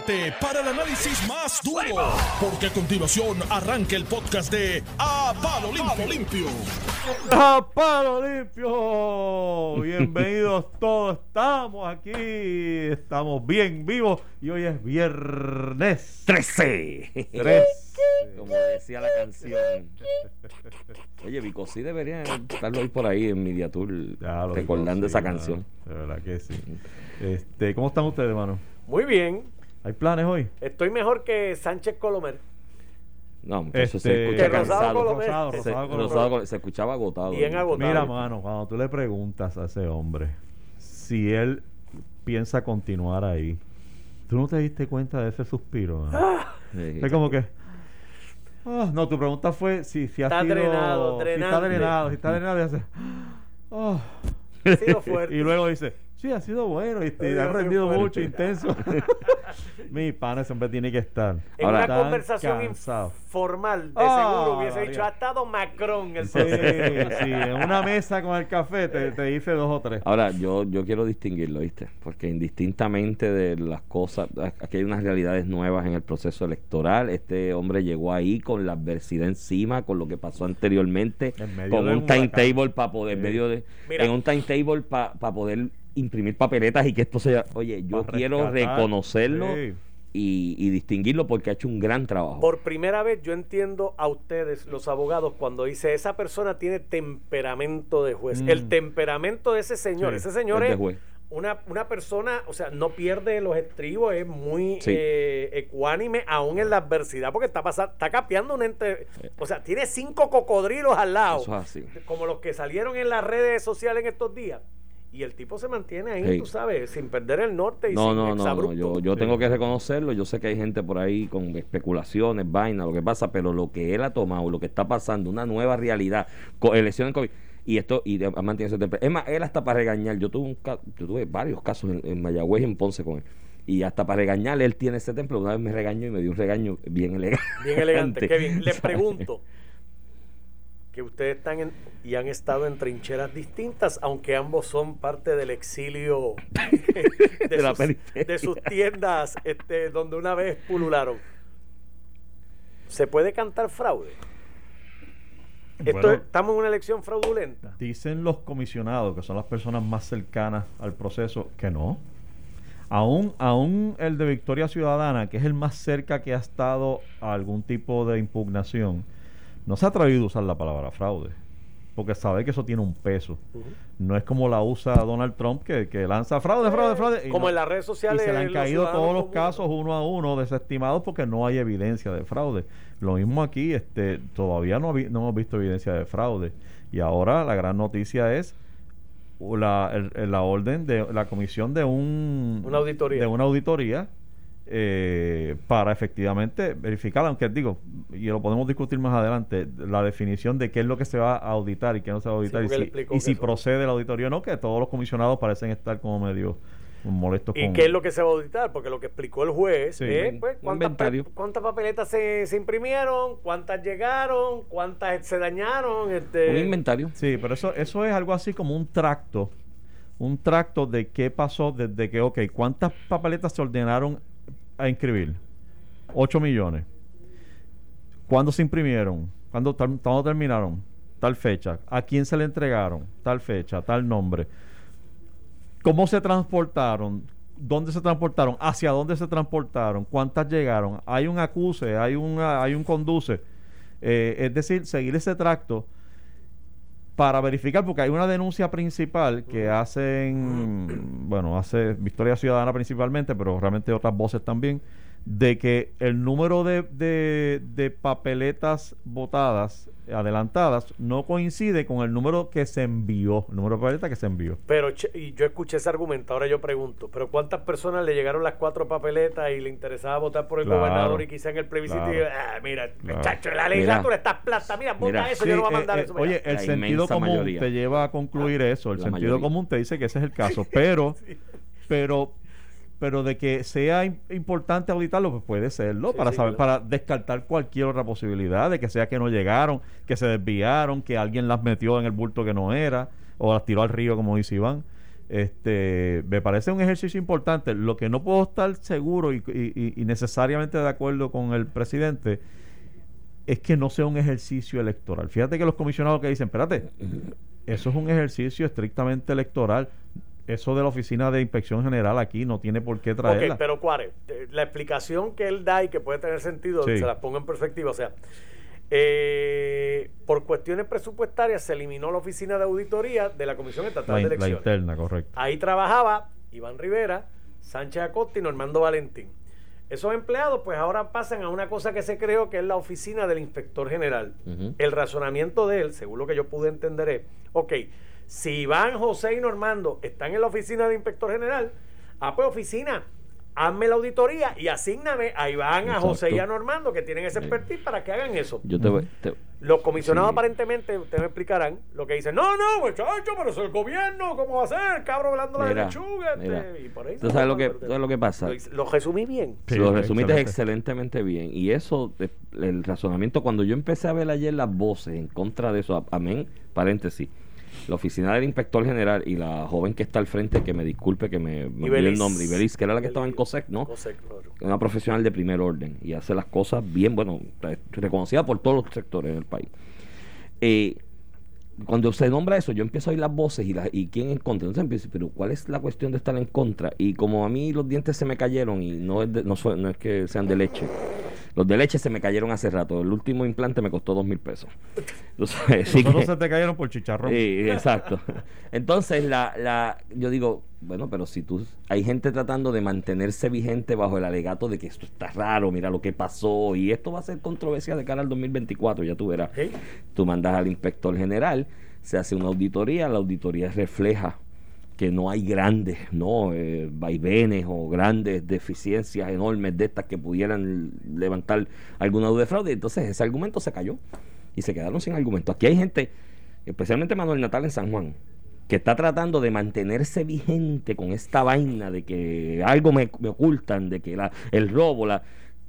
prepárate para el análisis más duro, porque a continuación arranca el podcast de A Palo Limpio. Limpio. ¡A palo limpio! Bienvenidos todos, estamos aquí, estamos bien vivos y hoy es viernes 13. 3. Como decía la canción. Oye, Vico, sí debería estarlo hoy por ahí en Media Tour recordando esa canción. De verdad que sí. Este, ¿Cómo están ustedes, hermano? Muy bien. ¿Hay planes hoy? Estoy mejor que Sánchez Colomer. No, eso se Este, escucha Que Rosado. Rosado, Se, Rosado Colomer. Rosado Colomer, se escuchaba agotado. Bien agotado. Mira, mano, cuando tú le preguntas a ese hombre si él piensa continuar ahí, ¿tú no te diste cuenta de ese suspiro? Sí. Es como que. ah, no, tu pregunta fue si, si ha Está sido. drenado, si está drenado, si está drenado y hace. ah. Ha sido fuerte. y luego dice, sí, ha sido bueno y te Ha rendido mucho, intenso. Mi pana siempre tiene que estar. en Ahora- una conversación cansado. informal, de Ah, seguro hubiese dicho, ha estado Macron el Sí, sí, en una mesa con el café te, te dice dos o tres. Ahora, yo, yo quiero distinguirlo, ¿viste? Porque indistintamente de las cosas, aquí hay unas realidades nuevas en el proceso electoral. Este hombre llegó ahí con la adversidad encima, con lo que pasó anteriormente, En medio con de un timetable para poder, en Sí. medio de, Mira. en un timetable para poder imprimir papeletas y que esto sea, oye, yo quiero rescatar. reconocerlo Sí. y, y distinguirlo porque ha hecho un gran trabajo. Por primera vez yo entiendo a ustedes, los abogados, cuando dice esa persona tiene temperamento de juez. Mm. El temperamento de ese señor, Sí, ese señor es juez. una, una persona, o sea, no pierde los estribos, es muy Sí. eh, ecuánime aún en la adversidad, porque está pasando, está capeando un ente, o sea, tiene cinco cocodrilos al lado, Eso es así. como los que salieron en las redes sociales en estos días. Y el tipo se mantiene ahí, Sí. tú sabes, sin perder el norte y No, sin no, no, no, yo, yo Sí. tengo que reconocerlo. Yo sé que hay gente por ahí con especulaciones, vainas, lo que pasa, pero lo que él ha tomado, lo que está pasando, una nueva realidad, con elecciones COVID, y esto, y mantiene ese temple. Es más, él hasta para regañar, yo tuve, un, ca- yo tuve varios casos en, en Mayagüez y en Ponce con él. Y hasta para regañarle, él tiene ese temple. Una vez me regañó y me dio un regaño bien elegante. Bien elegante. Kevin, le ¿sabes? pregunto que ustedes están en- y han estado en trincheras distintas, aunque ambos son parte del exilio de, De la sus, periferia. de sus tiendas este, donde una vez pulularon. ¿Se puede cantar fraude? Esto Bueno. es- estamos en una elección fraudulenta. Dicen los comisionados, que son las personas más cercanas al proceso, que no. Aún, aún el de Victoria Ciudadana, que es el más cerca que ha estado a algún tipo de impugnación, no se ha atrevido a usar la palabra fraude. Porque sabe que eso tiene un peso. No es como la usa Donald Trump, que, que lanza fraude, fraude, fraude. y Como no- en las redes sociales. y se le han caído todos los casos uno a uno desestimados porque no hay evidencia de fraude. Lo mismo aquí, este, todavía no, no hemos visto evidencia de fraude. Y ahora la gran noticia es la, el- la orden de la comisión de un Una auditoría. de una auditoría eh, para efectivamente verificar, aunque digo, y lo podemos discutir más adelante, la definición de qué es lo que se va a auditar y qué no se va a auditar y si, y procede la auditoría o no, que todos los comisionados parecen estar como medio molestos ¿Y con qué es lo que se va a auditar? Porque lo que explicó el juez Sí. es pues, pa- cuántas papeletas se, se imprimieron, cuántas llegaron, cuántas se dañaron. Este, Un inventario. Sí, pero eso, eso es algo así como un tracto. Un tracto de qué pasó desde que, ok, ¿cuántas papeletas se ordenaron a inscribir? 8 millones. ¿Cuándo se imprimieron? ¿Cuándo, tal- ¿Cuándo terminaron? Tal fecha. ¿A quién se le entregaron? Tal fecha, tal nombre. ¿Cómo se transportaron? ¿Dónde se transportaron? ¿Hacia dónde se transportaron? ¿Cuántas llegaron? ¿Hay un acuse? ¿Hay, hay un conduce? Eh, es decir, seguir ese tracto para verificar, porque hay una denuncia principal que hacen, bueno, hace Victoria Ciudadana principalmente, pero realmente otras voces también, de que el número de, de, de papeletas votadas, adelantadas, no coincide con el número que se envió, el número de papeletas que se envió. Pero che- y yo escuché ese argumento, ahora yo pregunto, pero ¿cuántas personas le llegaron las cuatro papeletas y le interesaba votar por el Claro. gobernador y quizá en el plebiscito y ah, mira, Claro. muchacho, la legislatura está plata, mira, vota Mira. eso, Sí, yo no voy a eh, mandar eh, eso. para oye, allá". el La sentido común mayoría. te lleva a concluir eso. El sentido mayoría. común te dice que ese es el caso. Pero, pero, pero de que sea im- importante auditarlo, pues puede serlo, Sí, para sí, saber, claro. para descartar cualquier otra posibilidad de que sea que no llegaron, que se desviaron, que alguien las metió en el bulto que no era, o las tiró al río, como dice Iván. Este, me parece un ejercicio importante. Lo que no puedo estar seguro y, y- y necesariamente de acuerdo con el presidente es que no sea un ejercicio electoral. Fíjate que los comisionados que dicen, espérate, eso es un ejercicio estrictamente electoral. Eso de la Oficina de Inspección General aquí no tiene por qué traerla. Ok, pero Cuare, la explicación que él da y que puede tener sentido, Sí. se la pongo en perspectiva. O sea, eh, por cuestiones presupuestarias se eliminó la oficina de auditoría de la Comisión Estatal la, de in- la Elecciones. interna, correcto. Ahí trabajaba Iván Rivera, Sánchez Acosta y Normando Valentín. Esos empleados pues ahora pasan a una cosa que se creó que es la oficina del inspector general. El razonamiento de él, según lo que yo pude entender es, ok, si Iván, José y Normando están en la oficina del inspector general, ah pues oficina, hazme la auditoría y asígname a Iván, a José y a. Normando que tienen ese expertise para que hagan eso. Yo te voy. te- Los comisionados Sí. aparentemente, ustedes me explicarán, lo que dicen, no, no, muchacho, pero es el gobierno, ¿cómo va a ser? Cabro hablando la Mira, lechuga. este", y por ahí ¿Tú se sabes lo que- sabes lo que pasa? Lo, resumí bien. Sí, lo resumiste excelente. excelentemente bien. Y eso, el razonamiento, cuando yo empecé a ver ayer las voces en contra de eso, amén, paréntesis, la oficina del inspector general y la joven que está al frente, que me disculpe que me, me olvidé el nombre, Ibeliz, que era la que estaba en COSEC, ¿no? Cosec, no. Una profesional de primer orden y hace las cosas bien, bueno, reconocida por todos los sectores del país. Eh, cuando se nombra eso, yo empiezo a oír las voces y, la, y quién en contra. Entonces empiezo, pero ¿cuál es la cuestión de estar en contra? Y como a mí los dientes se me cayeron y no es, de- no, no es que sean de leche, los de leche se me cayeron hace rato. El último implante me costó dos mil pesos. Entonces, sí que- se te cayeron por chicharrón. Sí, exacto. Entonces, la, la, yo digo, bueno, pero si tú, hay gente tratando de mantenerse vigente bajo el alegato de que esto está raro, mira lo que pasó, y esto va a ser controversia de cara al 2024, ya tú verás. ¿Sí? Tú mandas al inspector general, se hace una auditoría, la auditoría refleja que no hay grandes no Eh, vaivenes o grandes deficiencias enormes de estas que pudieran levantar alguna duda de fraude. Entonces ese argumento se cayó y se quedaron sin argumento. Aquí hay gente, especialmente Manuel Natal en San Juan, que está tratando de mantenerse vigente con esta vaina de que algo me, me ocultan, de que la, el robo, la...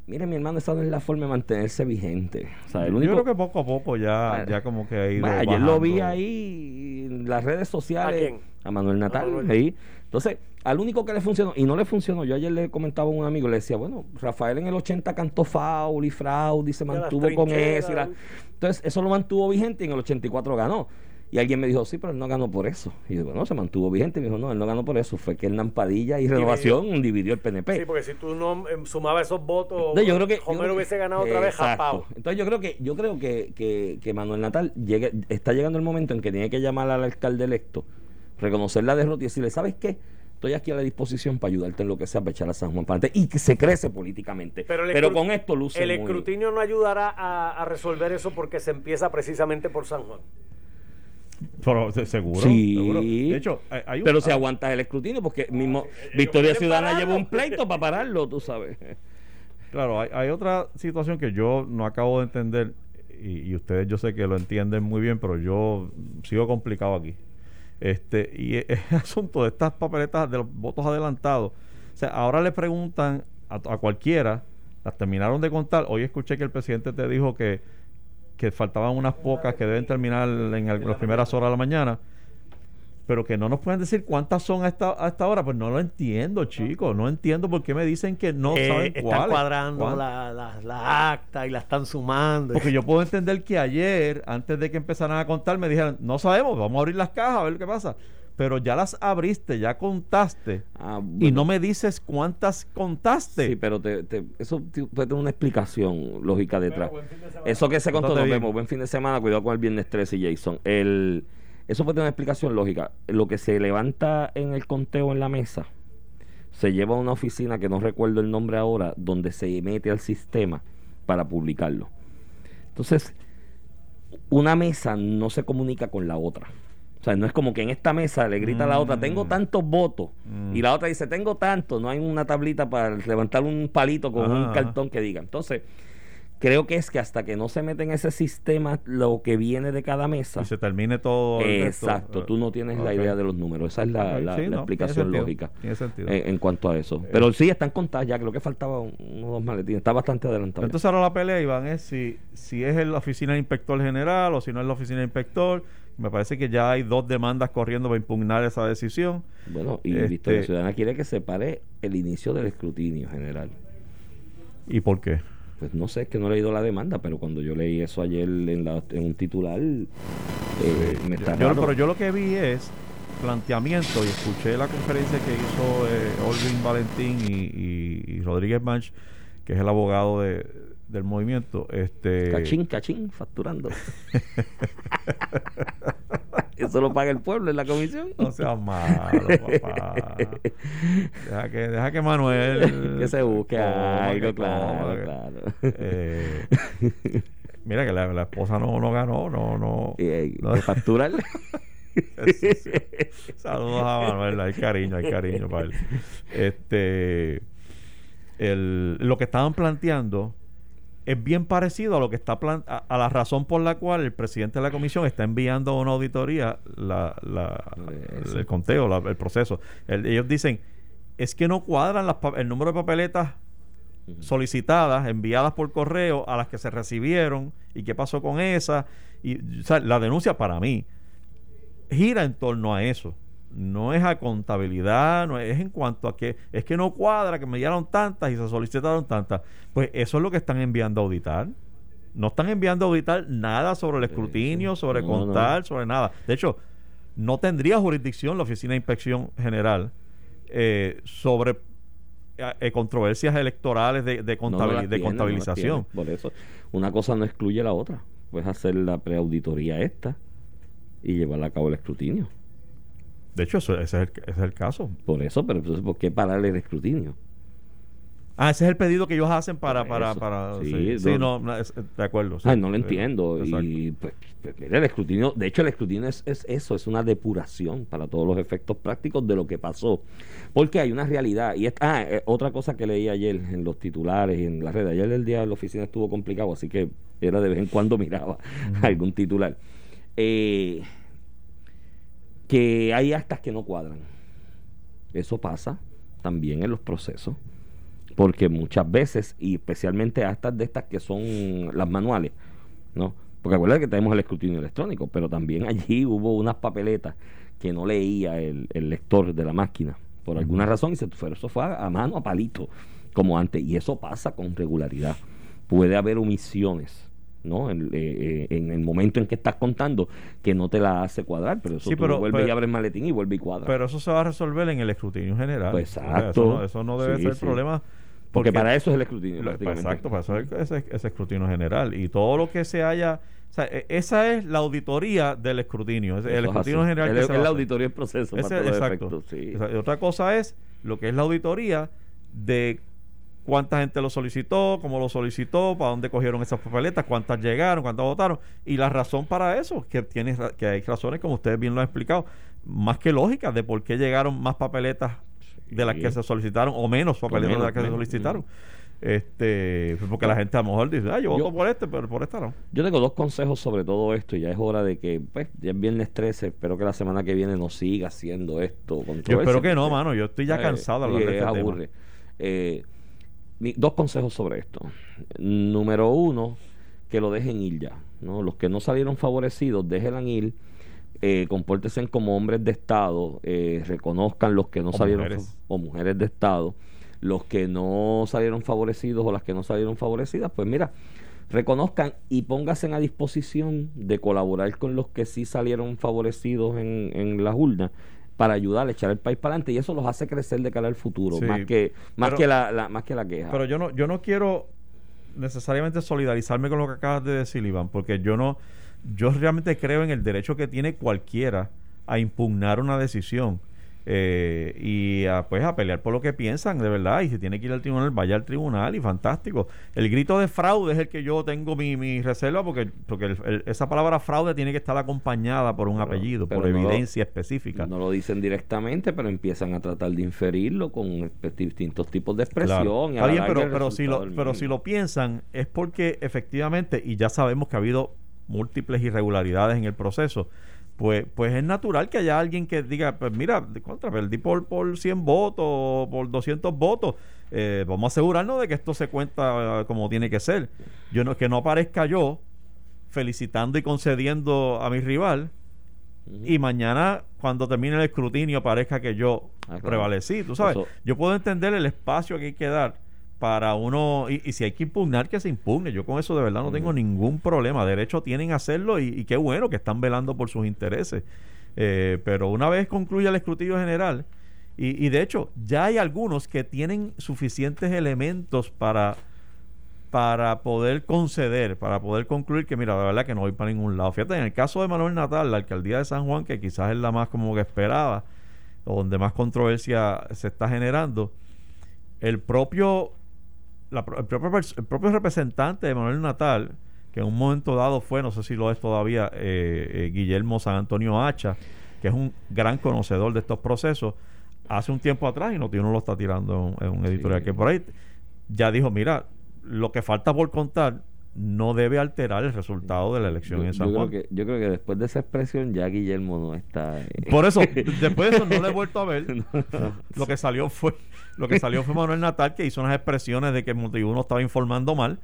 Mire, mi hermano, esa no es la forma de mantenerse vigente. O sea, el único... Yo creo que poco a poco ya, Bueno. ya como que ha ido Bueno, ayer lo vi ahí en las redes sociales. ¿A quién? A Manuel Natal. Manuel. ahí. Entonces, al único que le funcionó, y no le funcionó, yo ayer le comentaba a un amigo, le decía, bueno, Rafael en el 80 cantó foul y fraude y se mantuvo con eso. la-. Entonces, eso lo mantuvo vigente y en el 84 ganó. Y alguien me dijo, sí, pero él no ganó por eso. Y yo, bueno, se mantuvo vigente. Y me dijo, no, él no ganó por eso. Fue que Hernán Padilla y Renovación dividió el PNP. Sí, porque si tú no em, sumabas esos votos, No, yo creo que yo Homero que- hubiese ganado otra vez japao. Entonces yo creo que yo creo que, que, que Manuel Natal llegue, está llegando el momento en que tiene que llamar al alcalde electo, reconocer la derrota y decirle, ¿sabes qué? Estoy aquí a la disposición para ayudarte en lo que sea para echar a San Juan para adelante y que se crece políticamente. Pero, con esto luce El muy- escrutinio no ayudará a, a resolver eso porque se empieza precisamente por San Juan. Pero, se- seguro, Sí. seguro. De hecho, hay, hay un- Pero si aguantas el escrutinio, porque mismo Victoria Ciudadana pararlo. lleva un pleito para pararlo, tú sabes. Claro, hay, hay otra situación que yo no acabo de entender y, y ustedes yo sé que lo entienden muy bien, pero yo sigo complicado aquí. Este y e- el asunto de estas papeletas de los votos adelantados, o sea, ahora le preguntan a, a cualquiera, las terminaron de contar. Hoy escuché que el presidente te dijo que que faltaban unas pocas que deben terminar en el- las primeras horas de la mañana pero que no nos pueden decir cuántas son a esta, a esta hora, pues no lo entiendo, chicos. No entiendo por qué me dicen que no Eh, saben están cuáles. cuadrando ¿Cuán- la, la, la acta y la están sumando. Porque yo puedo entender que ayer, antes de que empezaran a contar, me dijeron, no sabemos, vamos a abrir las cajas a ver qué pasa. Pero ya las abriste, ya contaste. Ah, Y no me dices cuántas contaste. Sí, pero te, te- eso puede tener una explicación lógica detrás. Eso que se contó, nos vemos. Buen fin de semana, cuidado con el viernes 13 y Jason. El, eso puede tener una explicación lógica. Lo que se levanta en el conteo en la mesa se lleva a una oficina que no recuerdo el nombre ahora, donde se mete al sistema para publicarlo. Entonces, una mesa no se comunica con la otra. O sea, no es como que en esta mesa le grita a la otra, tengo Mm. tantos votos. Mm. Y la otra dice, tengo tantos. No hay una tablita para levantar un palito con un Ajá. cartón que diga. Entonces, creo que es que hasta que no se mete en ese sistema lo que viene de cada mesa. Y se termine todo. el. Exacto, tú no tienes la idea de los números. Esa es la, Ok, la- sí, la no, tiene explicación sentido, lógica tiene sentido. en, en cuanto a eso. Pero sí, están contadas ya. Creo que faltaba un- uno o dos maletines. Está bastante adelantado. Entonces ahora la pelea, Iván, es si, si es en la oficina de inspector general o si no es la oficina de inspector, Me parece que ya hay dos demandas corriendo para impugnar esa decisión. Bueno, y Este- Victoria Ciudadana quiere que se pare el inicio del escrutinio general. ¿Y por qué? Pues no sé, es que no he leído la demanda, pero cuando yo leí eso ayer en, la- en un titular, eh, me está Yo- raro. pero yo lo que vi es planteamiento y escuché la conferencia que hizo eh, Olvin Valentín y, y- y Rodríguez Manch, que es el abogado de- del movimiento. Este, Cachín, cachín, facturando. Eso lo paga el pueblo en la comisión. No seas malo, papá. Deja que, deja que Manuel. que se busque algo, claro, que- claro. Eh, mira que la, la esposa no, no ganó, no, no. Y, eh, no. facturar. Saludos a Manuel, hay cariño, hay cariño para él. Este, el, lo que estaban planteando es bien parecido a lo que está plan- a, a la razón por la cual el presidente de la comisión está enviando a una auditoría la, la- el conteo, la- el proceso. El- ellos dicen es que no cuadran las el número de papeletas solicitadas, enviadas por correo a las que se recibieron y qué pasó con esas. Y, o sea, la denuncia para mí gira en torno a eso. No es a contabilidad, no es, es en cuanto a que es que no cuadra, que me dieron tantas y se solicitaron tantas. Pues eso es lo que están enviando a auditar. No están enviando a auditar nada sobre el escrutinio, sobre No, no. contar, sobre nada. De hecho, no tendría jurisdicción la Oficina de Inspección General eh, sobre eh, eh, controversias electorales de, de, no de contabilización. Por eso, una cosa no excluye la otra. Puedes hacer la preauditoría esta y llevarla a cabo el escrutinio. De hecho, eso, ese, es el, ese es el caso. Por eso, pero entonces, ¿por qué parar el escrutinio? Ah, ese es el pedido que ellos hacen para... Para, eso. para Sí, sí, sí, no- no, no, es- de acuerdo. sí. Ay, no lo entiendo. exacto. Y pues, pues, mira, el escrutinio, de hecho, el escrutinio es, es eso, es una depuración para todos los efectos prácticos de lo que pasó. Porque hay una realidad. Y es, ah, eh, otra cosa que leí ayer en los titulares y en la red. Ayer el día de la oficina estuvo complicado, así que era de vez en cuando miraba algún titular. Eh, que hay actas que no cuadran. Eso pasa también en los procesos. Porque muchas veces, y especialmente actas de estas que son las manuales, ¿no? Porque acuérdate que tenemos el escrutinio electrónico, pero también allí hubo unas papeletas que no leía el, el lector de la máquina por alguna razón y se fue, eso fue a, a mano, a palito, como antes. Y eso pasa con regularidad. Puede haber omisiones, ¿no? En, eh, eh, en el momento en que estás contando que no te la hace cuadrar, pero eso Sí, tú pero- vuelves y abres el maletín y vuelve y cuadra. Pero eso se va a resolver en el escrutinio general. Pues, O sea, exacto. Eso no, eso no debe Sí, ser sí. problema. porque, para eso es el escrutinio. lo- exacto, para eso es ese, ese escrutinio general. Y todo lo que se haya... O sea, e- esa es la auditoría del escrutinio. Es el es escrutinio general El, que se el va a hacer. auditorio en proceso. Ese- exacto. sí. Otra cosa es lo que es la auditoría de cuánta gente lo solicitó, cómo lo solicitó, para dónde cogieron esas papeletas, cuántas llegaron, cuántas votaron. Y la razón para eso, que, tiene, que hay razones, como ustedes bien lo han explicado, más que lógicas de por qué llegaron más papeletas de las Sí. que se solicitaron o menos papeletas menos, de las que se solicitaron. ujú. Este, porque la gente a lo mejor dice, ah, yo, Yo- voto por este, pero por esta no. Yo tengo dos consejos sobre todo esto y ya es hora de que, pues, ya es viernes 13, espero que la semana que viene no siga haciendo esto. Yo espero que no, mano. Yo estoy ya Eh, cansado de hablar sí, de este tema. aburre. Eh, mi- dos consejos sobre esto. Número uno, que lo dejen ir ya. ¿no? Los que no salieron favorecidos, déjenla ir. Eh, compórtense como hombres de Estado, eh, reconozcan los que no O salieron mujeres. o mujeres de Estado, los que no salieron favorecidos o las que no salieron favorecidas, pues mira, reconozcan y pónganse a disposición de colaborar con los que sí salieron favorecidos en, en las urnas para ayudar a echar el país para adelante y eso los hace crecer de cara al futuro Sí, más que más pero- que la, la- más que la queja. Pero yo no, yo no quiero necesariamente solidarizarme con lo que acabas de decir, Iván, porque yo no, yo realmente creo en el derecho que tiene cualquiera a impugnar una decisión eh, y a, pues a pelear por lo que piensan, de verdad. Y si tiene que ir al tribunal, vaya al tribunal y fantástico. El grito de fraude es el que yo tengo mi, mi reserva porque, porque el- el- esa palabra fraude tiene que estar acompañada por un Pero- apellido, por lo- evidencia específica. no lo dicen directamente pero empiezan a tratar de inferirlo con distintos tipos de expresión Claro. y a pero, pero, si pero lo piensan es porque efectivamente, y ya sabemos que ha habido múltiples irregularidades en el proceso, pues, pues es natural que haya alguien que diga, pues mira, contra, perdí por, por 100 votos o por 200 votos, eh, vamos a asegurarnos de que esto se cuenta eh, como tiene que ser. Yo no, que no aparezca yo felicitando y concediendo a mi rival y mañana cuando termine el escrutinio parezca que yo Ah, prevalecí, tú sabes. Eso- Yo puedo entender el espacio que hay que dar para uno, y, y si hay que impugnar, que se impugne. Yo con eso de verdad no tengo ningún problema. Derecho tienen a hacerlo y, y qué bueno que están velando por sus intereses. Eh, pero una vez concluya el escrutinio general, y, y de hecho ya hay algunos que tienen suficientes elementos para para poder conceder, para poder concluir que, mira, la verdad que no voy para ningún lado. Fíjate, en el caso de Manuel Natal, la alcaldía de San Juan, que quizás es la más como que esperada, donde más controversia se está generando, el propio, la el propio, el propio representante de Manuel Natal, que en un momento dado fue, no sé si lo es todavía, eh, eh, Guillermo San Antonio Hacha, que es un gran conocedor de estos procesos, hace un tiempo atrás, y Notiuno lo está tirando en, en un editorial Sí. que por ahí, ya dijo, mira, lo que falta por contar no debe alterar el resultado de la elección Yo, en San yo Juan. creo que, yo creo que después de esa expresión ya Guillermo no está... eh, Por eso, después de eso no le he vuelto a ver. Lo que salió fue, lo que salió fue Manuel Natal que hizo unas expresiones de que Motivuno estaba informando mal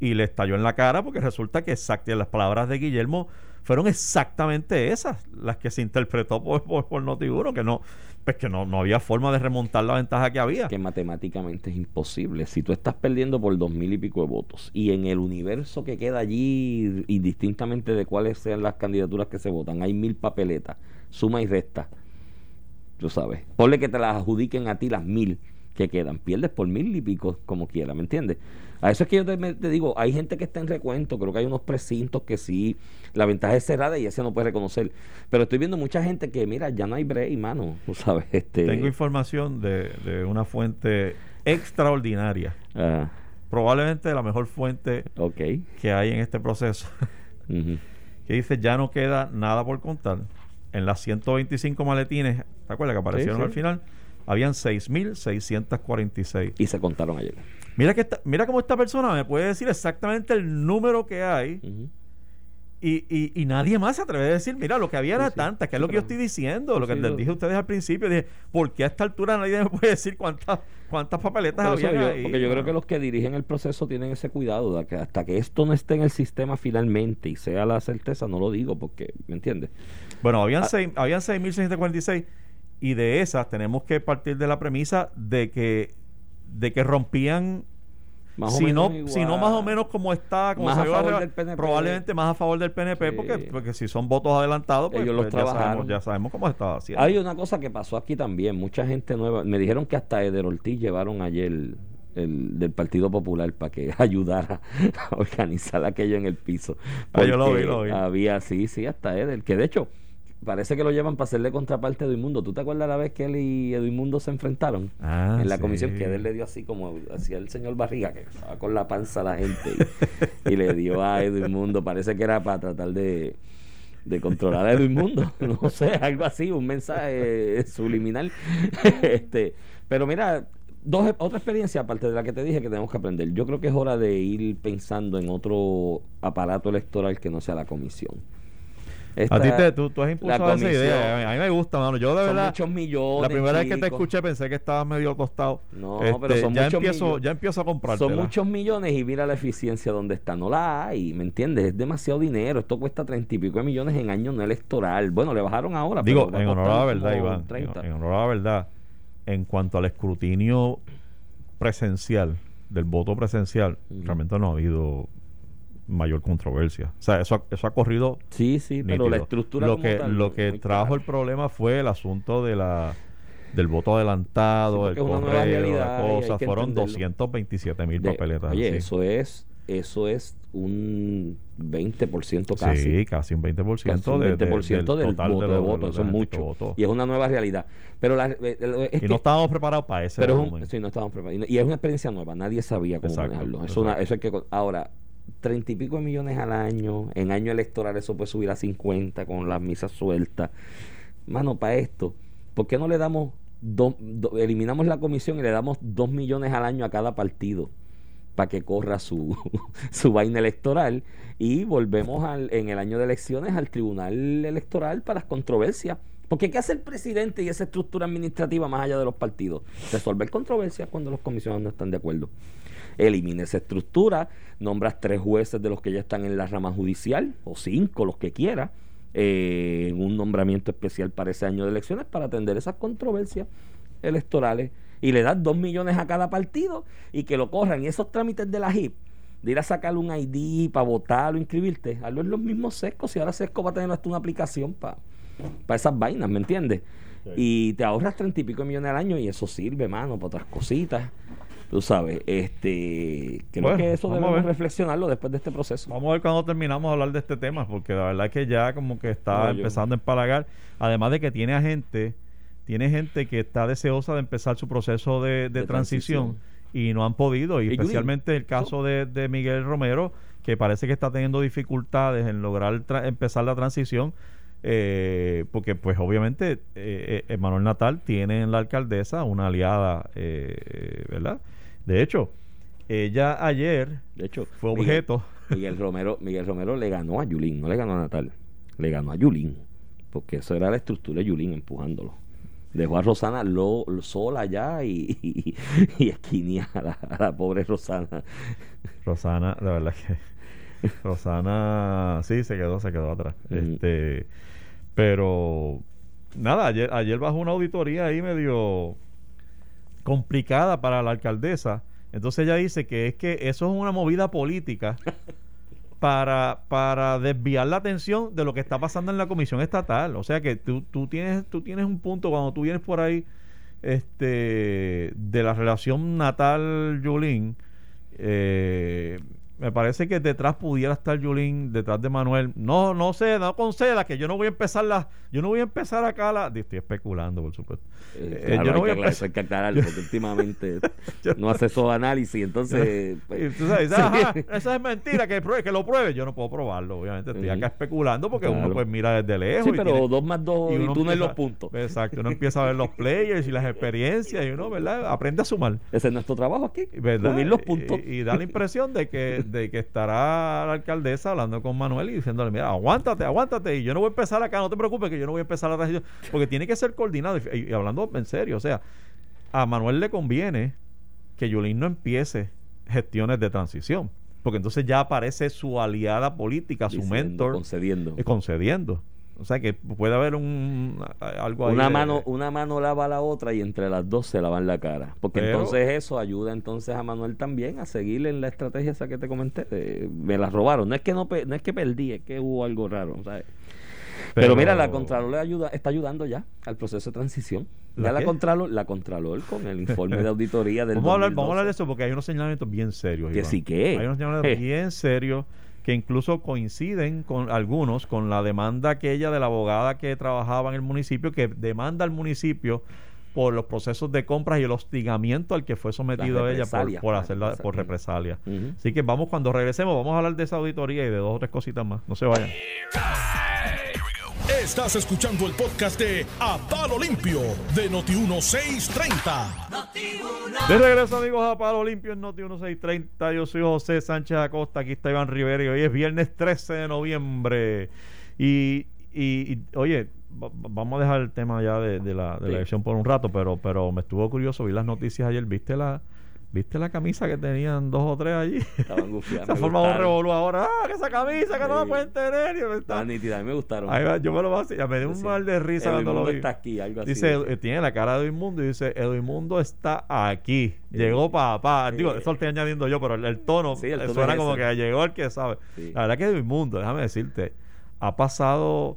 y le estalló en la cara porque resulta que exact- las palabras de Guillermo fueron exactamente esas las que se interpretó por, por, por Noti1, que no, pues que no, no había forma de remontar la ventaja que había. que matemáticamente es imposible. Si tú estás perdiendo por dos mil y pico de votos y en el universo que queda allí, indistintamente de cuáles sean las candidaturas que se votan, hay mil papeletas, suma y resta. Tú sabes. Ponle que te las adjudiquen a ti las mil que quedan. Pierdes por mil y pico como quiera, ¿me entiendes? A eso es que yo te, digo, hay gente que está en recuento, creo que hay unos precintos que sí, la ventaja es cerrada y ese no puede reconocer. Pero estoy viendo mucha gente que, mira, ya no hay break, mano, tú sabes. Este, Tengo información de, de una fuente extraordinaria, ah, probablemente la mejor fuente que hay en este proceso. Que dice ya no queda nada por contar. En las 125 maletines, ¿te acuerdas que aparecieron sí. al final? Habían 6.646. Y se contaron ayer. Mira que esta- mira cómo esta persona me puede decir exactamente el número que hay y, y- y nadie más se atreve a decir, mira, lo que había Sí, era sí. tanta, que es lo que yo estoy diciendo, lo que les dije a ustedes al principio. Dije, ¿por qué a esta altura nadie me puede decir cuántas cuántas papeletas había yo- ahí? porque yo creo que los que dirigen el proceso tienen ese cuidado de que hasta que esto no esté en el sistema finalmente y sea la certeza, no lo digo porque, ¿me entiendes? Bueno, habían, Ah. seis, habían 6.646 y de esas tenemos que partir de la premisa de que de que rompían Más si no, igual. si no más o menos como está, como Más a favor del PNP. probablemente más a favor del PNP, Sí. porque, porque si son votos adelantados, pues, Ellos los pues ya, sabemos, ya sabemos cómo estaba haciendo. Hay una cosa que pasó aquí también, mucha gente nueva, me dijeron que hasta Eder Ortiz llevaron ayer el, el del Partido Popular para que ayudara a organizar aquello en el piso. Ah, yo lo Porque vi, lo vi. Había, sí, sí, hasta Eder, que de hecho parece que lo llevan para hacerle contraparte a Edmundo. ¿Tú te acuerdas la vez que él y Edmundo se enfrentaron? Ah, en la sí. comisión que Eder le dio así como hacía el señor Barriga, que estaba con la panza a la gente y, y le dio a Edmundo, parece que era para tratar de, de controlar a Edmundo, no sé, algo así, un mensaje subliminal. este, pero mira, dos otra experiencia aparte de la que te dije que tenemos que aprender. Yo creo que es hora de ir pensando en otro aparato electoral que no sea la comisión. A Esta- ti te, tú, tú has impulsado esa idea. A mí, a me gusta, mano. Yo de son verdad, muchos millones. la primera vez que te escuché pensé que estabas medio tostado. No, Este, pero son ya muchos empiezo, millones. ya empiezo a comprarte. Son muchos millones y mira la eficiencia donde está. No la hay, ¿me entiendes? Es demasiado dinero. Esto cuesta treinta y pico de millones en año no electoral. Bueno, le bajaron ahora. Digo, pero a en honor a la verdad, Iván, en, 30. en honor a la verdad, en cuanto al escrutinio presencial, del voto presencial, realmente no ha habido mayor controversia. O sea, eso, ha- eso ha corrido Sí, sí, pero la estructura Lo que, tal, lo que trajo el problema fue el asunto de la del voto adelantado, Sí, es nueva correo, realidad la cosa. Fueron entenderlo. 227 mil papeletas. Oye, así. eso es eso es un 20% casi. Sí, casi un 20%, Casi un de- de- 20% del del total voto de, voto, los eso es mucho. votó. Y es una nueva realidad. Pero la, eh, eh, es Y no estábamos preparados para ese pero es un, sí, no estábamos preparados. Y es una experiencia nueva, nadie sabía cómo Exacto, manejarlo. Eso, exacto. una- eso hay que, ahora, treinta y pico de millones al año, en año electoral eso puede subir a 50 con las misas sueltas. Mano, para esto, ¿por qué no le damos, dos- do- eliminamos la comisión y le damos dos millones al año a cada partido? para que corra su, su vaina electoral y volvemos al, en el año de elecciones al tribunal electoral para las controversias. Porque ¿qué hace el presidente y esa estructura administrativa más allá de los partidos? Resolver controversias cuando los comisionados no están de acuerdo. Elimina esa estructura, nombras tres jueces de los que ya están en la rama judicial, o cinco, los que quiera. eh, en un nombramiento especial para ese año de elecciones para atender esas controversias electorales y le das dos millones a cada partido y que lo corran. Y esos trámites de la HIP, de ir a sacar un ID para votar o inscribirte, hazlo en los mismos sescos y ahora Sesco va a tener hasta una aplicación para esas vainas, ¿me entiendes? Y te ahorras treinta y pico de millones al año y eso sirve, mano, para otras cositas. Tú sabes, este creo Bueno, que eso debemos reflexionarlo después de este proceso. Vamos a ver cuando terminamos de hablar de este tema, porque la verdad es que ya como que está No, yo- empezando a empalagar. Además de que tiene a gente, tiene gente que está deseosa de empezar su proceso de, de De transición, transición. y no han podido. Y, especialmente el caso de, de Miguel Romero, que parece que está teniendo dificultades en lograr empezar la transición. eh, porque pues obviamente eh, eh, Manuel Natal tiene en la alcaldesa una aliada, eh, ¿verdad? De hecho, ella ayer De hecho, fue objeto Miguel Romero, Miguel Romero le ganó a Yulín, no le ganó a Natal, le ganó a Yulín, porque eso era la estructura de Yulín empujándolo. Dejó a Rosana lo, lo- sola ya y, y, y esquinía a la, a la pobre Rosana. Rosana, la verdad que Rosana sí se quedó, se quedó atrás. Este, pero nada, ayer, ayer bajó una auditoría ahí medio complicada para la alcaldesa. Entonces ella dice que es que eso es una movida política para, para desviar la atención de lo que está pasando en la comisión estatal. O sea que tú, tú tienes, tú tienes un punto cuando tú vienes por ahí este de la relación natal Yulín eh, me parece que detrás pudiera estar Yulín detrás de Manuel no no sé no conceda que yo no voy a empezar la yo no voy a empezar acá la estoy especulando por supuesto Eh, Eh, yo no voy a que, empezar- aclararlo, porque últimamente Yo- no hace esos análisis, entonces... pues, Y tú sabes. "Ajá, esa es mentira, que, prue- que lo pruebe. Yo no puedo probarlo, obviamente. Estoy acá especulando porque uno pues mira desde lejos. Sí, y pero tiene- dos más dos y, uno tú no los puntos. Exacto, uno empieza a ver los players y las experiencias y uno, ¿verdad? Aprende a sumar. Ese es nuestro trabajo aquí, ¿verdad? unir los puntos. Y, y da la impresión de que, de que estará la alcaldesa hablando con Manuel y diciéndole, mira, aguántate, aguántate, y yo no voy a empezar acá, no te preocupes que yo no voy a empezar la transición, porque tiene que ser coordinado. Y, y hablando en serio, o sea, a Manuel le conviene que Yulín no empiece gestiones de transición, porque entonces ya aparece su aliada política, su Diciendo, mentor, concediendo. eh, concediendo. O sea que puede haber un algo ahí una de- mano una mano lava a la otra y entre las dos se lavan la cara porque Pero- entonces eso ayuda entonces a Manuel también a seguir en la estrategia esa que te comenté de- me la robaron no es que no no es que perdí es que hubo algo raro ¿sabes? pero, mira la Contralor le ayuda está ayudando ya al proceso de transición ya ¿La? Contralor la Contralor con el informe de auditoría del Vamos a, hablar, vamos a 2012. hablar de eso porque hay unos señalamientos bien serios. Que Iván. sí que. Hay unos señalamientos Eh. bien serios que incluso coinciden con algunos con la demanda aquella de la abogada que trabajaba en el municipio, que demanda al municipio por los procesos de compras y el hostigamiento al que fue sometido ella por, hacerla por represalias. represalia. Así que vamos, cuando regresemos, vamos a hablar de esa auditoría y de dos o tres cositas más. No se vayan. Estás escuchando el podcast de A Palo Limpio de Noti1630. De regreso, amigos, a Palo Limpio en Noti 1630. Yo soy José Sánchez Acosta. Aquí está Iván Rivera y hoy es viernes 13 de noviembre. Y, y- y, oye, va- va- vamos a dejar el tema ya de, de la, de la elección por un rato, pero, pero me estuvo curioso. Vi las noticias ayer. ¿Viste la, ¿viste la camisa que tenían dos o tres allí? estaban gufiadas Se ha formado un revolú ahora. ¡Ah, que esa camisa que no la pueden tener! Estaban nítidas a mí me gustaron Ahí va, yo me lo voy a. Ya me dio un Sí. mal de risa cuando lo vi. está aquí algo así Dice, tiene la cara de Edmundo y dice, Edmundo está aquí. Llegó papá. Digo, eso lo estoy añadiendo yo, pero el, el tono, Sí, el eh, tono suena es como que llegó el que sabe. La verdad que Edmundo, déjame decirte, ha pasado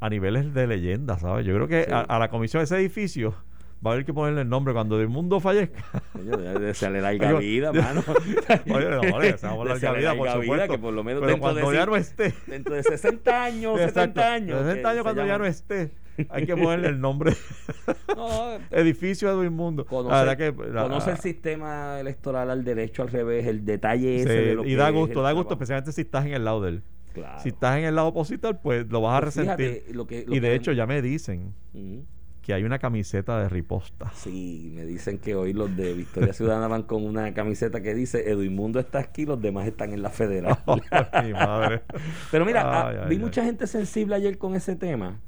a niveles de leyenda, ¿sabes? Yo creo que a, a la comisión de ese edificio va a haber que ponerle el nombre cuando Edmundo fallezca. Coño, debe de serle larga vida, mano. Oye, no, oye, deseamos larga vida, por vida, supuesto. que por lo menos pero dentro de cuando ya no esté. Dentro de 60 años, Exacto, 70 años. 60 que años se cuando ya no esté. Hay que ponerle el nombre. No, Edificio Edwin Mundo. conoce, la verdad que la- conoce el sistema electoral al derecho, al revés, el detalle ese Sí, de lo y que da gusto, el da gusto, especialmente si estás en el lado de él. Claro. Si estás en el lado opositor, pues lo vas a Pues resentir. fíjate, lo que- lo y de que- hecho ya me dicen Ujú. Que hay una camiseta de riposta. Sí, me dicen que hoy los de Victoria Ciudadana van con una camiseta que dice Edwin Mundo está aquí, los demás están en la federal. Mi madre. Pero mira, ah, ay, vi ay. mucha gente sensible ayer con ese tema.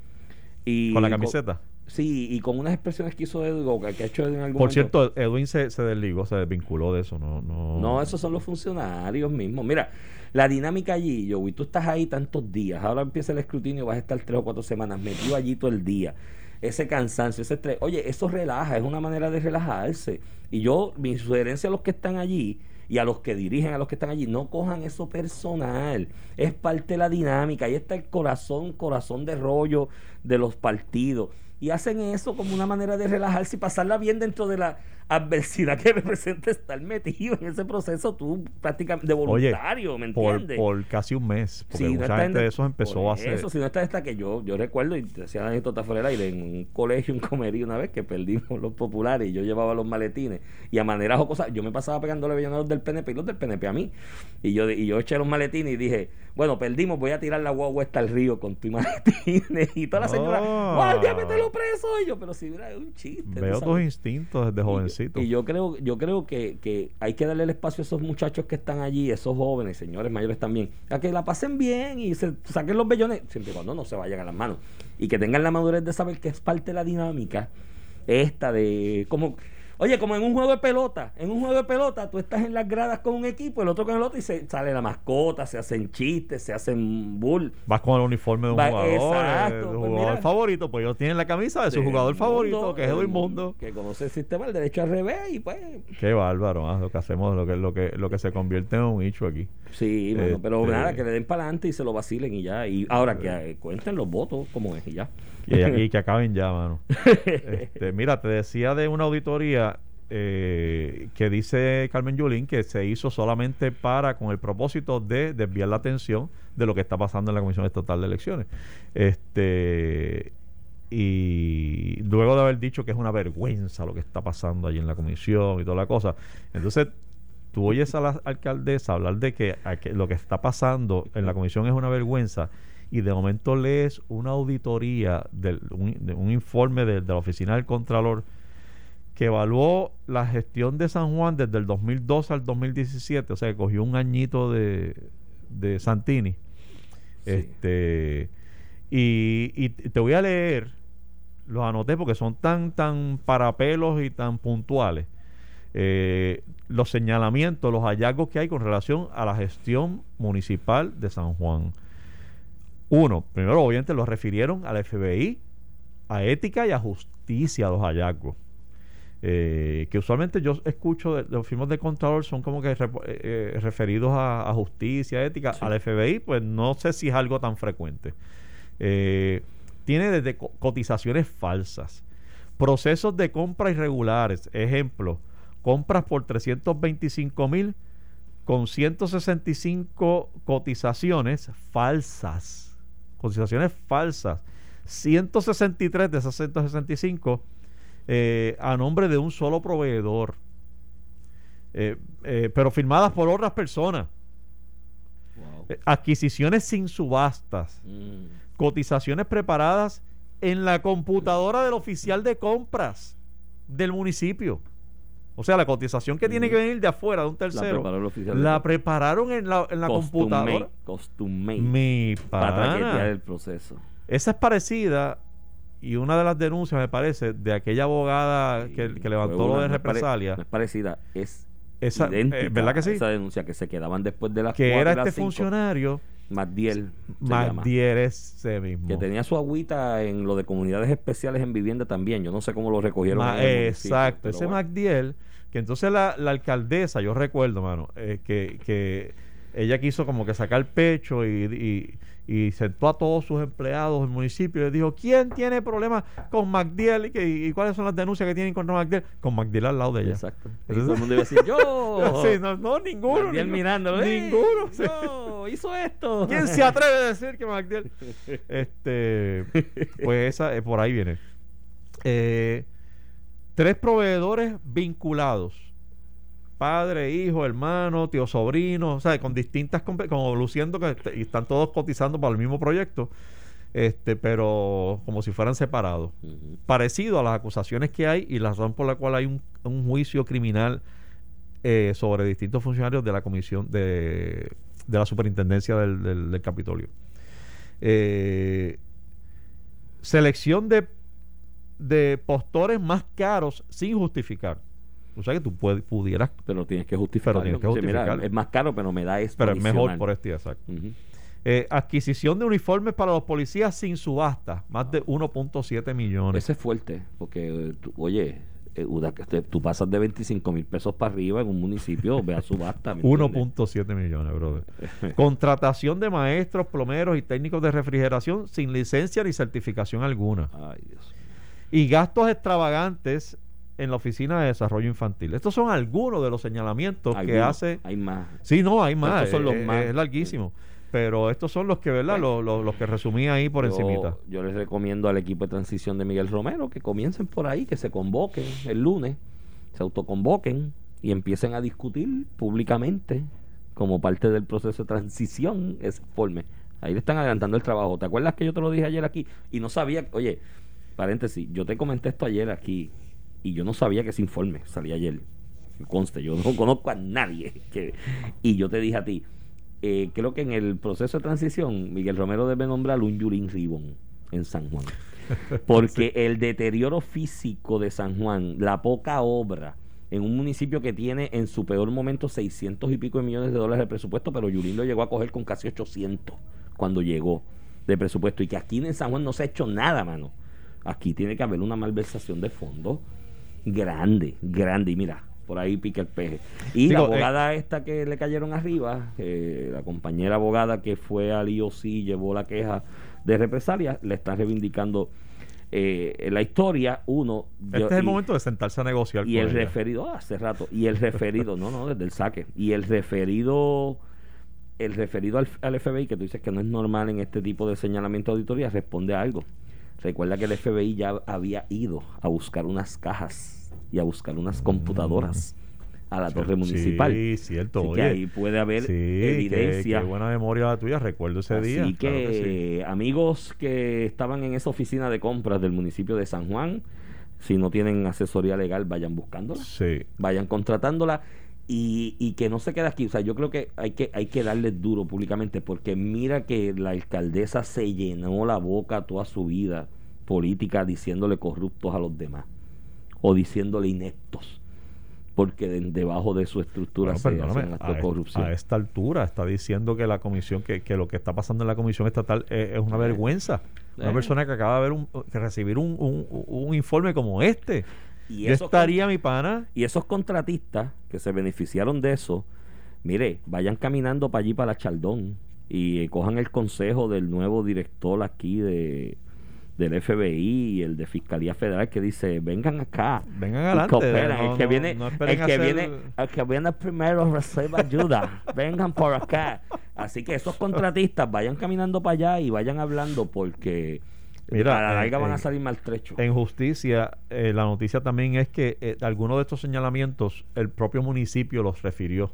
Y Con la camiseta. Sí, y con unas expresiones que hizo Edwin, que, que ha hecho en algún Por momento. cierto, Edwin se, se desligó, se desvinculó de eso. No, no, No, esos son los funcionarios mismos. Mira, la dinámica allí, Joey, tú estás ahí tantos días, ahora empieza el escrutinio, vas a estar tres o cuatro semanas metido allí todo el día. Ese cansancio, ese estrés. Oye, eso relaja, es una manera de relajarse. Y yo, mi sugerencia a los que están allí y a los que dirigen, a los que están allí, no cojan eso personal. Es parte de la dinámica. Ahí está el corazón, corazón de rollo de los partidos. Y hacen eso como una manera de relajarse y pasarla bien dentro de la adversidad que representa estar metido en ese proceso tú prácticamente de Oye, voluntario, ¿me entiendes? por casi un mes. Porque Si mucha gente en- de esos empezó a hacer. Eso, si no está esta que yo, yo recuerdo, y decía la anécdota fuera del aire, en un colegio, en comería una vez que perdimos los populares y yo llevaba los maletines y a maneras o cosas, yo me pasaba pegándole belloneros del PNP y los del PNP a mí. Y yo, y yo eché los maletines y dije, bueno, perdimos, voy a tirar la guagua esta al río con tu maletines. Y toda la señora, Ah. guardia, mételo preso. Y yo, pero si es un chiste. Veo tus instintos desde Y yo- Y yo, creo, yo creo que, que hay que darle el espacio a esos muchachos que están allí, esos jóvenes, señores mayores también, a que la pasen bien y se saquen los bellones, siempre y cuando no se vayan a las manos. Y que tengan la madurez de saber que es parte de la dinámica esta de como Oye, como en un juego de pelota, en un juego de pelota tú estás en las gradas con un equipo, el otro con el otro y se sale la mascota, se hacen chistes, se hacen bull. Vas con el uniforme de un Va- jugador, exacto, eh, un pues jugador mira. favorito, pues ellos tienen la camisa de su jugador favorito, que es Edwin Mundo. Que conoce el sistema del derecho al revés y pues Qué bárbaro, ah, lo que hacemos, lo que, lo que, lo que se convierte en un hecho aquí. Sí, pero Este- nada, que le den para adelante y se lo vacilen y ya. Y ahora que eh, cuenten los votos como es y ya. Y, y que acaben ya, mano. Este, mira, te decía de una auditoría eh, que dice Carmen Yulín que se hizo solamente para, con el propósito de desviar la atención de lo que está pasando en la Comisión Estatal de Elecciones. Este y luego de haber dicho que es una vergüenza lo que está pasando allí en la comisión y toda la cosa, entonces tú oyes a la alcaldesa hablar de que lo que está pasando en la comisión es una vergüenza y de momento lees una auditoría, del, un, de un informe de, de la oficina del Contralor que evaluó la gestión de San Juan desde el 2012 al 2017, o sea, que cogió un añito de, de Santini. Sí. Este, y, y te voy a leer, los anoté porque son tan, tan parapelos y tan puntuales. eh, los señalamientos, los hallazgos que hay con relación a la gestión municipal de San Juan. Uno, primero obviamente lo refirieron al FBI, a ética y a justicia los hallazgos. Eh, que usualmente yo escucho de, los firmas de Contralor son como que eh, eh, referidos a, a justicia, ética. Sí. Al FBI, pues no sé si es algo tan frecuente. Eh, tiene desde co- cotizaciones falsas, procesos de compra irregulares. Ejemplo, compras por 325 mil con 165 cotizaciones falsas. Cotizaciones falsas. 163 de esas 165 eh, a nombre de un solo proveedor. Eh, eh, pero firmadas por otras personas. Adquisiciones sin subastas. Mm. Cotizaciones preparadas en la computadora del oficial de compras del municipio. O sea, la cotización que tiene que venir de afuera, de un tercero, la prepararon en la, en la computadora. made, Mi para traquetear el proceso. Esa es parecida y una de las denuncias, me parece, de aquella abogada que, que levantó lo de represalia, No es parecida, es Esa- eh, ¿verdad que sí? Esa denuncia que se quedaban después de las que era este cinco. funcionario, Magdiel. Magdiel ese mismo. Que tenía su agüita en lo de comunidades especiales en vivienda también. Yo no sé cómo lo recogieron. Ma- en exacto, ese bueno. Magdiel, que entonces la, la alcaldesa, yo recuerdo, mano, eh, que, que ella quiso como que sacar pecho y, y, y sentó a todos sus empleados del municipio y les dijo, ¿quién tiene problemas con Magdiel y, que- y cuáles son las denuncias que tienen contra Magdiel? Con Magdiel al lado de ella. Exacto. Entonces- todo el mundo iba a decir, yo. Sí, no, no, ninguno. Magdiel ninguno, mirándolo. "Ey, Ninguno. sí. Yo, hizo esto. ¿Quién se atreve a decir que Magdiel? Este, pues esa, eh, por ahí viene. Eh, tres proveedores vinculados. Padre, hijo, hermano, tío, sobrino, o sea, con distintas, como luciendo que y están todos cotizando para el mismo proyecto, este, pero como si fueran separados. Parecido a las acusaciones que hay y la razón por la cual hay un, un juicio criminal eh, sobre distintos funcionarios de la comisión de, de la superintendencia del, del- del Capitolio. Eh, selección de de postores más caros sin justificar. O sea que tú puedes, pudieras, Pero tienes que justificarlo. tienes que mira, justificarlo. es más caro, pero me da esto pero es mejor por este exacto. Eh, adquisición de uniformes para los policías sin subasta, más de 1.7 millones. Ese es fuerte, porque, eh, oye, eh, tú pasas de 25 mil pesos para arriba en un municipio, ve a subasta. ¿me entiendes? 1.7 millones, brother. Contratación de maestros, plomeros y técnicos de refrigeración sin licencia ni certificación alguna. Ay, Dios. Y gastos extravagantes en la Oficina de Desarrollo Infantil. Estos son algunos de los señalamientos que hace... Hay más. Sí, no, hay más. Estos son los es, más. es larguísimo. Pero estos son los que, ¿verdad? Bueno. los, los- los que resumí ahí por yo, encimita. yo les recomiendo al equipo de transición de Miguel Romero que comiencen por ahí, que se convoquen el lunes, se autoconvoquen y empiecen a discutir públicamente como parte del proceso de transición ese informe. Ahí le están adelantando el trabajo. ¿Te acuerdas que yo te lo dije ayer aquí? Y no sabía, oye, paréntesis, yo te comenté esto ayer aquí y yo no sabía que ese informe salía ayer. Conste, yo no conozco a nadie. Que, y yo te dije a ti, eh, creo que en el proceso de transición, Miguel Romero debe nombrar un Yurin Ribon en San Juan. Porque el deterioro físico de San Juan, la poca obra en un municipio que tiene en su peor momento 600 y pico de millones de dólares de presupuesto, pero Yurin lo llegó a coger con casi 800 cuando llegó de presupuesto. Y que aquí en San Juan no se ha hecho nada, mano. Aquí tiene que haber una malversación de fondos grande, grande. Y mira, por ahí pica el peje. Y la eh, abogada esta que le cayeron arriba, eh, la compañera abogada que fue al IOC y llevó la queja de represalia, le están reivindicando eh, la historia. Uno, Este yo- es el y- momento de sentarse a negociar y con el ella. referido, ah, hace rato, y el referido, no, no, desde el saque, y el referido, el referido al, al FBI, que tú dices que no es normal en este tipo de señalamiento de auditoría, responde a algo. Recuerda que el FBI ya había ido a buscar unas cajas y a buscar unas computadoras a la torre municipal. Sí, cierto. Así que oye. ahí puede haber Sí, evidencia. Qué, buena memoria la tuya, recuerdo ese Así día. que, claro que sí. amigos que estaban en esa oficina de compras del municipio de San Juan, si no tienen asesoría legal, vayan buscándola Sí. vayan contratándola y, y que no se quede aquí. O sea, yo creo que hay que hay que darle duro públicamente porque mira que la alcaldesa se llenó la boca toda su vida política diciéndole corruptos a los demás o diciéndole ineptos porque de- debajo de su estructura Bueno, se perdóname, hacen actos a, de corrupción. a esta altura está diciendo que la comisión, que, que lo que está pasando en la comisión estatal es, es una Eh. vergüenza. Una Eh. persona que acaba de ver un, que recibir un, un- un informe como este. Y Yo estaría, mi pana, Y esos contratistas que se beneficiaron de eso, mire, vayan caminando para allí, para la Chaldón, y eh, cojan el consejo del nuevo director aquí de del FBI y el de Fiscalía Federal que dice, vengan acá. vengan adelante. cooperan. no- el que no- viene, no el que hacer- viene, el que viene primero recibe ayuda. vengan por acá. Así que esos contratistas vayan caminando para allá y vayan hablando porque Mira, a la en- van a salir maltrechos. En justicia, eh, la noticia también es que eh, algunos de estos señalamientos el propio municipio los refirió.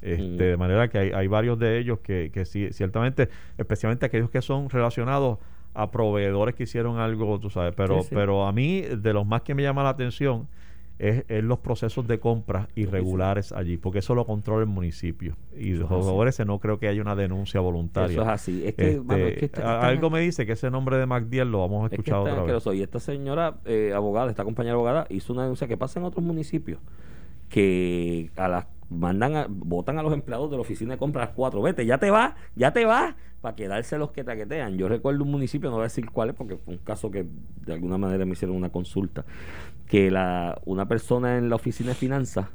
Este, Mm. De manera que hay, hay varios de ellos que, que sí, ciertamente, especialmente aquellos que son relacionados a proveedores que hicieron algo, tú sabes, pero, Sí, sí. pero a mí de los más que me llama la atención es, es los procesos de compra irregulares allí, porque eso lo controla el municipio. Y Eso de es así. favores no creo que haya una denuncia voluntaria. Eso es así. Es que, Este, mano, es que esta- a- esta- algo me dice que ese nombre de MacDiel lo vamos a Es que escuchar otra vez. Y esta señora eh, abogada, esta compañera abogada, hizo una denuncia que pasa en otros municipios que a las mandan a, votan a los empleados de la oficina de compras cuatro. Vete, ya te vas, ya te vas, para quedarse los que taquetean. Yo recuerdo un municipio, no voy a decir cuál es, porque fue un caso que de alguna manera me hicieron una consulta, que la una persona en la oficina de finanzas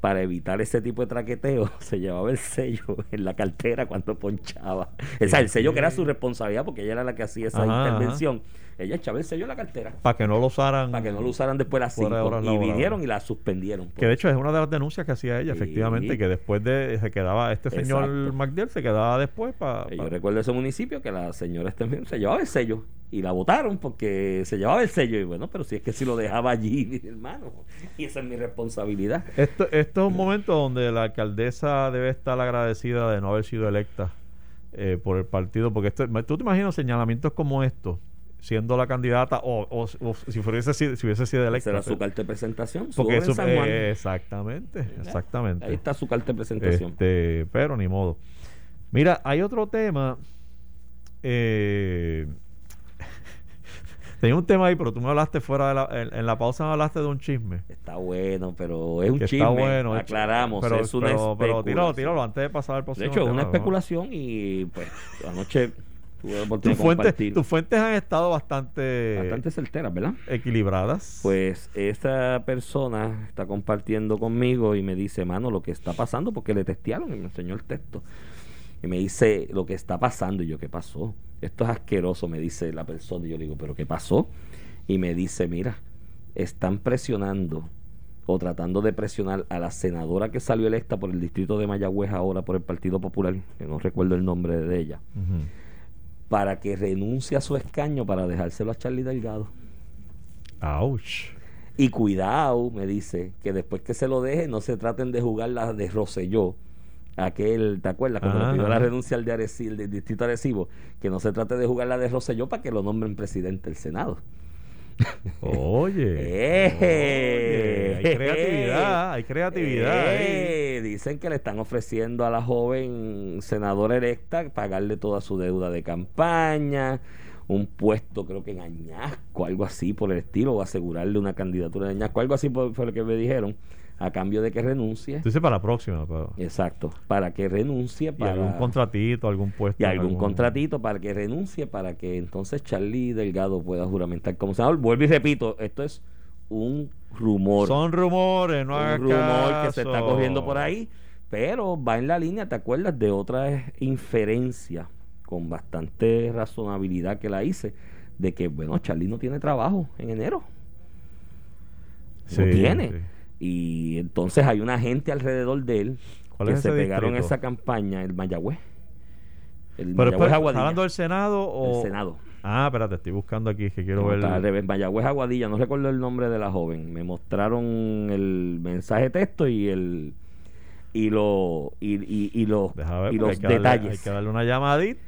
para evitar ese tipo de traqueteo, se llevaba el sello en la cartera cuando ponchaba. O sea, el sello que era su responsabilidad porque ella era la que hacía esa Ajá, ajá. Ella echaba el sello en la cartera para que no lo usaran. para que no lo usaran después de las Fuera de 5 horas y vinieron y la suspendieron. Que de hecho es una de las denuncias que hacía ella, Sí. efectivamente, que después de se quedaba, este señor Exacto. Se quedaba después para... Eh, Yo recuerdo ese municipio que la señora este se llevaba el sello y la votaron porque se llevaba el sello. Y bueno, pero si es que si lo dejaba allí, mi hermano, y esa es mi responsabilidad. Esto, esto es un momento donde la alcaldesa debe estar agradecida de no haber sido electa eh, por el partido, porque esto, tú te imaginas señalamientos como estos, siendo la candidata o, o- o si, fuese, si hubiese sido electa. era su carta de presentación. porque eso, eh, exactamente, exactamente. Ahí está su carta de presentación. Este, pero ni modo. Mira, hay otro tema. eh, Tenía un tema ahí, pero tú me hablaste fuera de la, en, en la pausa me hablaste de un chisme. Está bueno, pero es un que chisme. está bueno. Aclaramos, pero, es una pero, pero tíralo, tíralo antes de pasar al De próximo hecho, es una especulación y pues anoche Tus fuentes, tus fuentes han estado bastante, Bastante certeras, ¿verdad? equilibradas. Pues esta persona está compartiendo conmigo y me dice, mano, lo que está pasando, porque le testearon y me enseñó el texto. Y me dice lo que está pasando. Y yo, ¿qué pasó? Esto es asqueroso, me dice la persona. Y yo le digo, ¿pero qué pasó? Y me dice, mira, están presionando o tratando de presionar a la senadora que salió electa por el distrito de Mayagüez ahora por el Partido Popular, que no recuerdo el nombre de ella, Ujú. Para que renuncie a su escaño para dejárselo a Charlie Delgado. Ouch. Y cuidado, me dice, que después que se lo deje, no se traten de jugar la de Rosselló. Aquel, ¿te acuerdas? Cuando le pidió la renuncia al de Arecibo, del distrito Arecibo, que no se trate de jugar la de Rosselló para que lo nombren presidente del Senado. Oye. ¡Eh! Oye, Hay creatividad, hay creatividad. Eh, Dicen que le están ofreciendo a la joven senadora electa pagarle toda su deuda de campaña, un puesto creo que en Añasco, algo así por el estilo, o asegurarle una candidatura en Añasco, algo así por- fue lo que me dijeron, a cambio de que renuncie. Tú dices para la próxima. Exacto, para que renuncie y para algún contratito, algún puesto. y algún contratito para que renuncie, para que entonces Charlie Delgado pueda juramentar como senador. Vuelvo y repito, esto es un rumor. Son rumores, no un rumor que se está caso. corriendo por ahí, pero va en la línea, ¿te acuerdas de otra inferencia con bastante razonabilidad que la hice? De que, bueno, Charlie no tiene trabajo en enero. Sí, no tiene. sí. Y entonces hay una gente alrededor de él ¿Cuál que es se pegaron distrito? esa campaña, el Mayagüez. El Pero Mayagüez espera, ¿estás Aguadilla. hablando del Senado o...? El Senado. Ah, espérate, estoy buscando aquí, que quiero No, ver... está al revés. Mayagüez Aguadilla, no recuerdo el nombre de la joven. Me mostraron el mensaje texto y el y lo y, y, y los, y los darle- detalles. hay que darle una llamadita.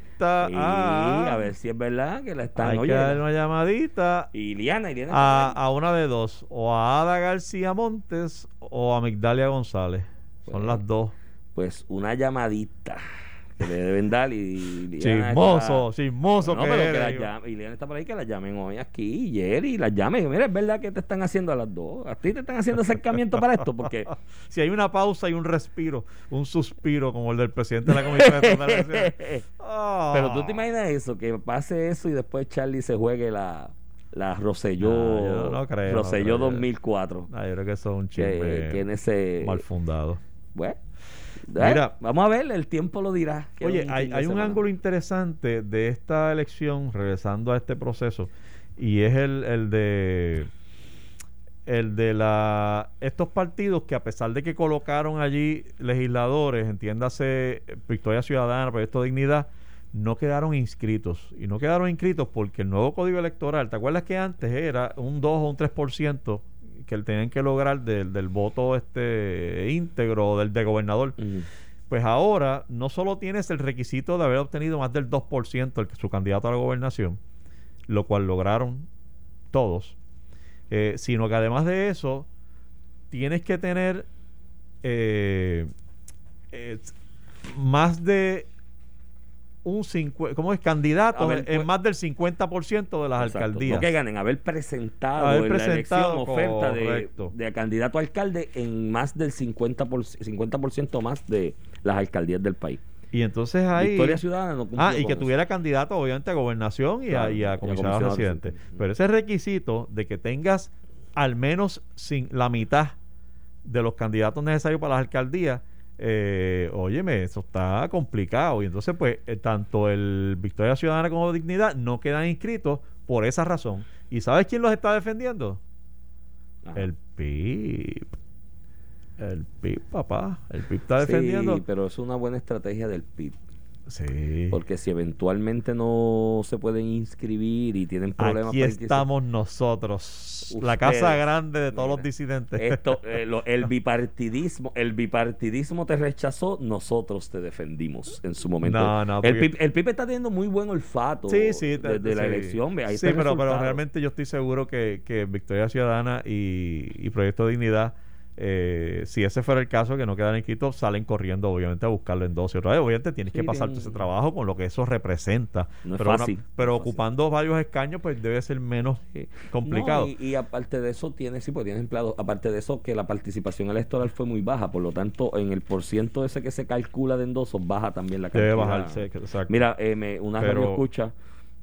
Sí, a, a ver si es verdad que la están Hay que darle una llamadita Y Liana, y Liana a, a una de dos. O a Ada García Montes o a Migdalia González. Son Pues, las dos. pues una llamadita que le deben dar y Liana Chismoso, está- chismoso No, que pero que eres, la yo. llame- y Liana está por ahí que la llamen hoy aquí, Jerry, la llamen. Mira, es verdad que te están haciendo a las dos. A ti te están haciendo acercamiento para esto, porque Si hay una pausa y un respiro, un suspiro como el del presidente de la Comisión de. Ah. Pero tú te imaginas eso, que pase eso y después Charlie se juegue la, la Rosselló, No, yo no creo, no Rosselló creo. 2004. Ah, yo creo que eso es un Que chisme ese. mal fundado. Bueno, Mira. vamos a ver, el tiempo lo dirá. Oye, hay, un ángulo interesante de esta elección, regresando a este proceso, y es el, el de el de la estos partidos que a pesar de que colocaron allí legisladores, entiéndase Victoria Ciudadana, Proyecto Dignidad, no quedaron inscritos. Y no quedaron inscritos porque el nuevo código electoral, ¿te acuerdas que antes era un 2 o un 3% que tenían que lograr del, del voto este íntegro del de gobernador? Pues ahora no solo tienes el requisito de haber obtenido más del 2% el, su candidato a la gobernación, lo cual lograron todos, eh, sino que además de eso, tienes que tener eh, eh, más de un 50, ¿cómo es? Ver, en, pues- más del 50% de las Exacto. alcaldías. No que ganen, haber presentado Haber en la presentado, elección oferta de, candidato a alcalde en más del 50%, por, 50 más de las alcaldías del país. Y entonces ahí... Victoria Ciudadana no Ah, y que eso. tuviera candidato obviamente a gobernación y, Claro, a, y comisionado residente. Pero ese requisito de que tengas al menos sin la mitad de los candidatos necesarios para las alcaldías, eh, óyeme, eso está complicado. Y entonces, pues, eh, tanto el Victoria Ciudadana como Dignidad no quedan inscritos por esa razón. ¿Y sabes quién los está defendiendo? Ajá. El PIB. El PIB, papá. El PIB está Sí, defendiendo. pero es una buena estrategia del PIB. Sí. Porque si eventualmente no se pueden inscribir y tienen problemas Aquí estamos nosotros, la casa grande de todos los disidentes. Esto, eh, lo- el bipartidismo, el bipartidismo te rechazó, nosotros te defendimos en su momento. No, no, el, PIB, el PIB está teniendo muy buen olfato sí, sí, desde la sí. elección. ahí sí, pero, pero realmente yo estoy seguro que, que Victoria Ciudadana y, y Proyecto Dignidad eh, si ese fuera el caso, que no quedan en Quito, salen corriendo, obviamente, a buscarlo en 12 otra vez. Obviamente tienes Sí, que pasarte ese trabajo con lo que eso representa. No es pero una- fácil, pero no es fácil. ocupando varios escaños, pues debe ser menos Sí. complicado. No, y, y aparte de eso, tiene, sí, pues tiene empleados. Aparte de eso, que la participación electoral fue muy baja. Por lo tanto, en el porciento ese que se calcula de endosos, baja también la cantidad. Debe bajarse, exacto. Mira, eh, me- una Pero- radio escucha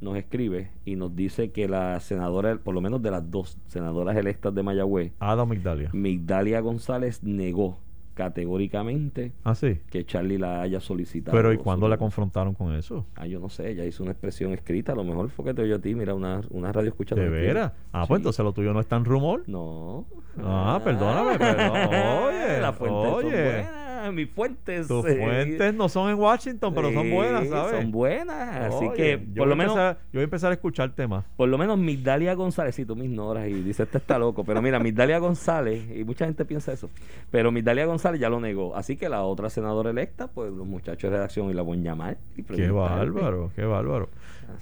nos escribe y nos dice que la senadora, por lo menos de las dos senadoras electas de Mayagüez, Ada Migdalia. Migdalia González negó categóricamente Ah, sí. que Charlie la haya solicitado. Pero ¿y cuándo la confrontaron con eso? Ah, yo no sé, ella hizo una expresión escrita, a lo mejor fue que te oyó a ti, mira, una, una radio escucha. ¿De veras? Ah, pues Sí. entonces lo tuyo no es tan rumor. No. Ah, perdóname, pero oye, Las fuentes oye. Buenas, mis fuentes. Tus eh, fuentes no son en Washington, pero son buenas, ¿sabes? Son buenas, así Oye, que por lo voy a menos empezar- yo voy a empezar a escuchar temas. por lo menos Migdalia González, si tú me ignoras y dices este está loco, pero mira, Migdalia González, y mucha gente piensa eso, pero Migdalia González ya lo negó, así que la otra senadora electa, pues los muchachos de redacción y la pueden llamar y Qué preguntarle. bárbaro, qué bárbaro.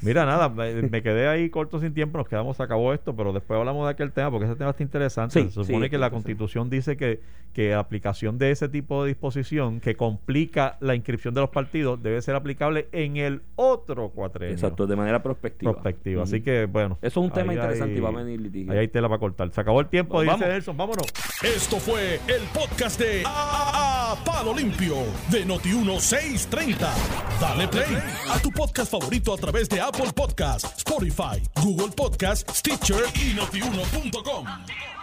Mira, nada, me, me quedé ahí corto sin tiempo, nos quedamos, se acabó esto, pero después hablamos de aquel tema porque ese tema está interesante. Sí, se supone sí, que la constitución dice que, que aplicación de ese tipo de disposición que complica la inscripción de los partidos debe ser aplicable en el otro cuatrenio. Exacto, de manera prospectiva. Prospectiva. Así que, bueno. Eso es un tema interesante y va a venir litigio. Ahí hay tela para cortar. Se acabó el tiempo, dice vamos. Nelson. Vámonos. Esto fue el podcast de A, A- Palo Limpio de Noti1630. Dale play a tu podcast favorito a través Apple Podcasts, Spotify, Google Podcasts, Stitcher y notiuno.com.